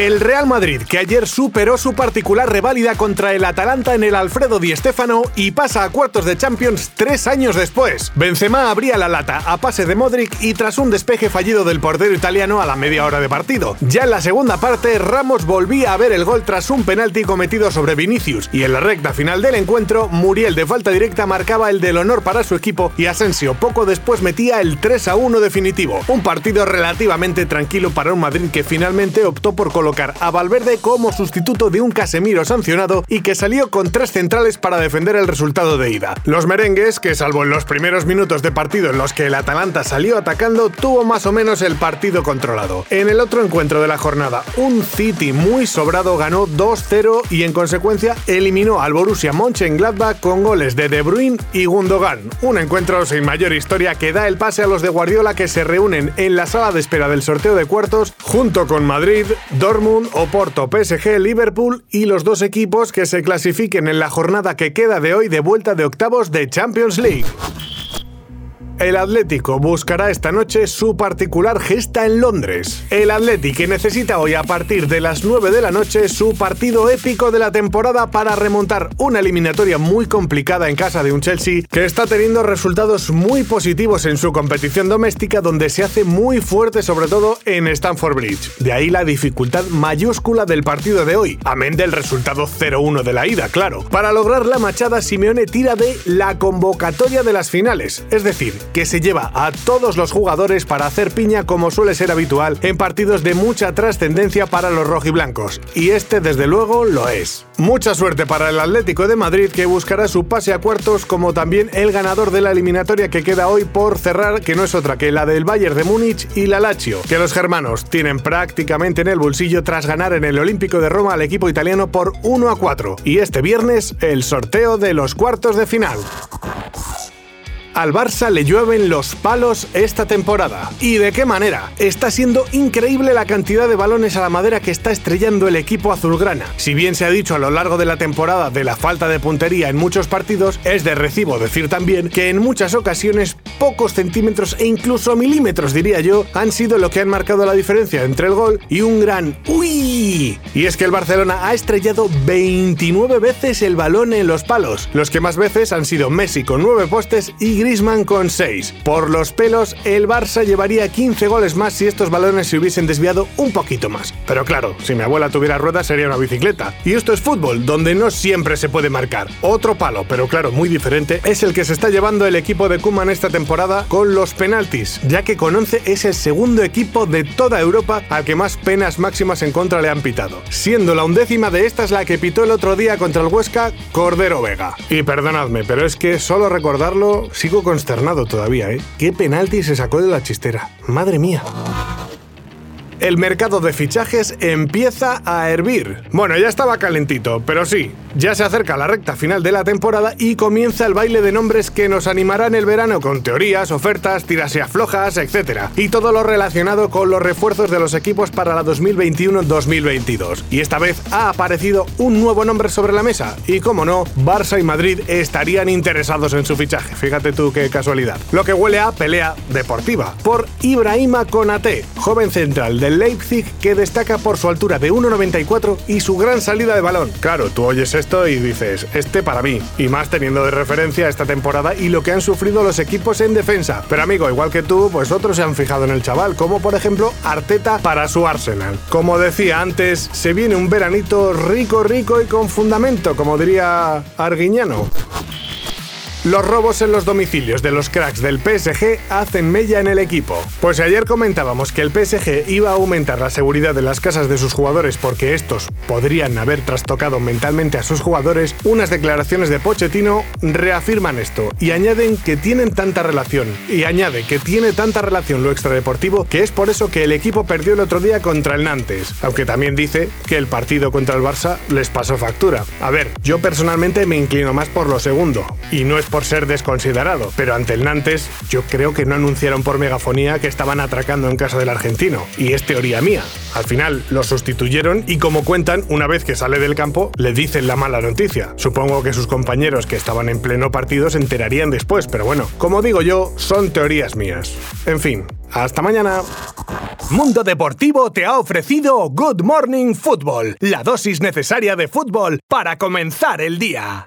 El Real Madrid, que ayer superó su particular reválida contra el Atalanta en el Alfredo Di Stéfano y pasa a cuartos de Champions tres años después. Benzema abría la lata a pase de Modric y tras un despeje fallido del portero italiano a la media hora de partido. Ya en la segunda parte, Ramos volvía a ver el gol tras un penalti cometido sobre Vinicius y en la recta final del encuentro, Muriel de falta directa marcaba el del honor para su equipo y Asensio poco después metía el 3 a 1 definitivo. Un partido relativamente tranquilo para un Madrid que finalmente optó por colocar a Valverde como sustituto de un Casemiro sancionado y que salió con tres centrales para defender el resultado de ida. Los merengues, que salvo en los primeros minutos de partido en los que el Atalanta salió atacando, tuvo más o menos el partido controlado. En el otro encuentro de la jornada, un City muy sobrado ganó 2-0 y en consecuencia eliminó al Borussia Mönchengladbach con goles de De Bruyne y Gundogan. Un encuentro sin mayor historia que da el pase a los de Guardiola que se reúnen en la sala de espera del sorteo de cuartos junto con Madrid, Dortmund Oporto, PSG, Liverpool y los dos equipos que se clasifiquen en la jornada que queda de hoy de vuelta de octavos de Champions League. El Atlético buscará esta noche su particular gesta en Londres. El Atlético necesita hoy a partir de las 9 de la noche su partido épico de la temporada para remontar una eliminatoria muy complicada en casa de un Chelsea que está teniendo resultados muy positivos en su competición doméstica donde se hace muy fuerte sobre todo en Stamford Bridge. De ahí la dificultad mayúscula del partido de hoy, amén del resultado 0-1 de la ida, claro. Para lograr la machada, Simeone tira de la convocatoria de las finales, es decir, que se lleva a todos los jugadores para hacer piña como suele ser habitual en partidos de mucha trascendencia para los rojiblancos. Y este desde luego lo es. Mucha suerte para el Atlético de Madrid que buscará su pase a cuartos como también el ganador de la eliminatoria que queda hoy por cerrar que no es otra que la del Bayern de Múnich y la Lazio, que los germanos tienen prácticamente en el bolsillo tras ganar en el Olímpico de Roma al equipo italiano por 1 a 4. Y este viernes el sorteo de los cuartos de final. Al Barça le llueven los palos esta temporada. ¿Y de qué manera? Está siendo increíble la cantidad de balones a la madera que está estrellando el equipo azulgrana. Si bien se ha dicho a lo largo de la temporada de la falta de puntería en muchos partidos, es de recibo decir también que en muchas ocasiones pocos centímetros e incluso milímetros diría yo han sido lo que han marcado la diferencia entre el gol y un gran ¡Uy! Y es que el Barcelona ha estrellado 29 veces el balón en los palos. Los que más veces han sido Messi con 9 postes y Grisman con 6. Por los pelos, el Barça llevaría 15 goles más si estos balones se hubiesen desviado un poquito más. Pero claro, si mi abuela tuviera ruedas sería una bicicleta. Y esto es fútbol, donde no siempre se puede marcar. Otro palo, pero claro, muy diferente, es el que se está llevando el equipo de Kuman esta temporada con los penaltis, ya que con 11 es el segundo equipo de toda Europa al que más penas máximas en contra le han pitado, siendo la undécima de estas la que pitó el otro día contra el Huesca Cordero Vega. Y perdonadme, pero es que solo recordarlo, si consternado todavía, ¿eh? ¿Qué penalti se sacó de la chistera? Madre mía el mercado de fichajes empieza a hervir. Bueno, ya estaba calentito, pero sí, ya se acerca la recta final de la temporada y comienza el baile de nombres que nos animarán el verano con teorías, ofertas, tiras y aflojas, etc. Y todo lo relacionado con los refuerzos de los equipos para la 2021-2022. Y esta vez ha aparecido un nuevo nombre sobre la mesa. Y como no, Barça y Madrid estarían interesados en su fichaje. Fíjate tú qué casualidad. Lo que huele a pelea deportiva. Por Ibrahima Konate, joven central Leipzig que destaca por su altura de 1,94 y su gran salida de balón. Claro, tú oyes esto y dices, este para mí, y más teniendo de referencia esta temporada y lo que han sufrido los equipos en defensa. Pero amigo, igual que tú, pues otros se han fijado en el chaval, como por ejemplo Arteta para su Arsenal. Como decía antes, se viene un veranito rico, rico y con fundamento, como diría Arguiñano. Los robos en los domicilios de los cracks del PSG hacen mella en el equipo. Pues ayer comentábamos que el PSG iba a aumentar la seguridad de las casas de sus jugadores porque estos podrían haber trastocado mentalmente a sus jugadores, unas declaraciones de Pochettino reafirman esto y añaden que tienen tanta relación, y añade que tiene tanta relación lo extradeportivo que es por eso que el equipo perdió el otro día contra el Nantes, aunque también dice que el partido contra el Barça les pasó factura. A ver, yo personalmente me inclino más por lo segundo, y no es por ser desconsiderado, pero ante el Nantes yo creo que no anunciaron por megafonía que estaban atracando en casa del argentino, y es teoría mía. Al final lo sustituyeron y como cuentan, una vez que sale del campo, le dicen la mala noticia. Supongo que sus compañeros que estaban en pleno partido se enterarían después, pero bueno, como digo yo, son teorías mías. En fin, hasta mañana. Mundo Deportivo te ha ofrecido Good Morning Football, la dosis necesaria de fútbol para comenzar el día.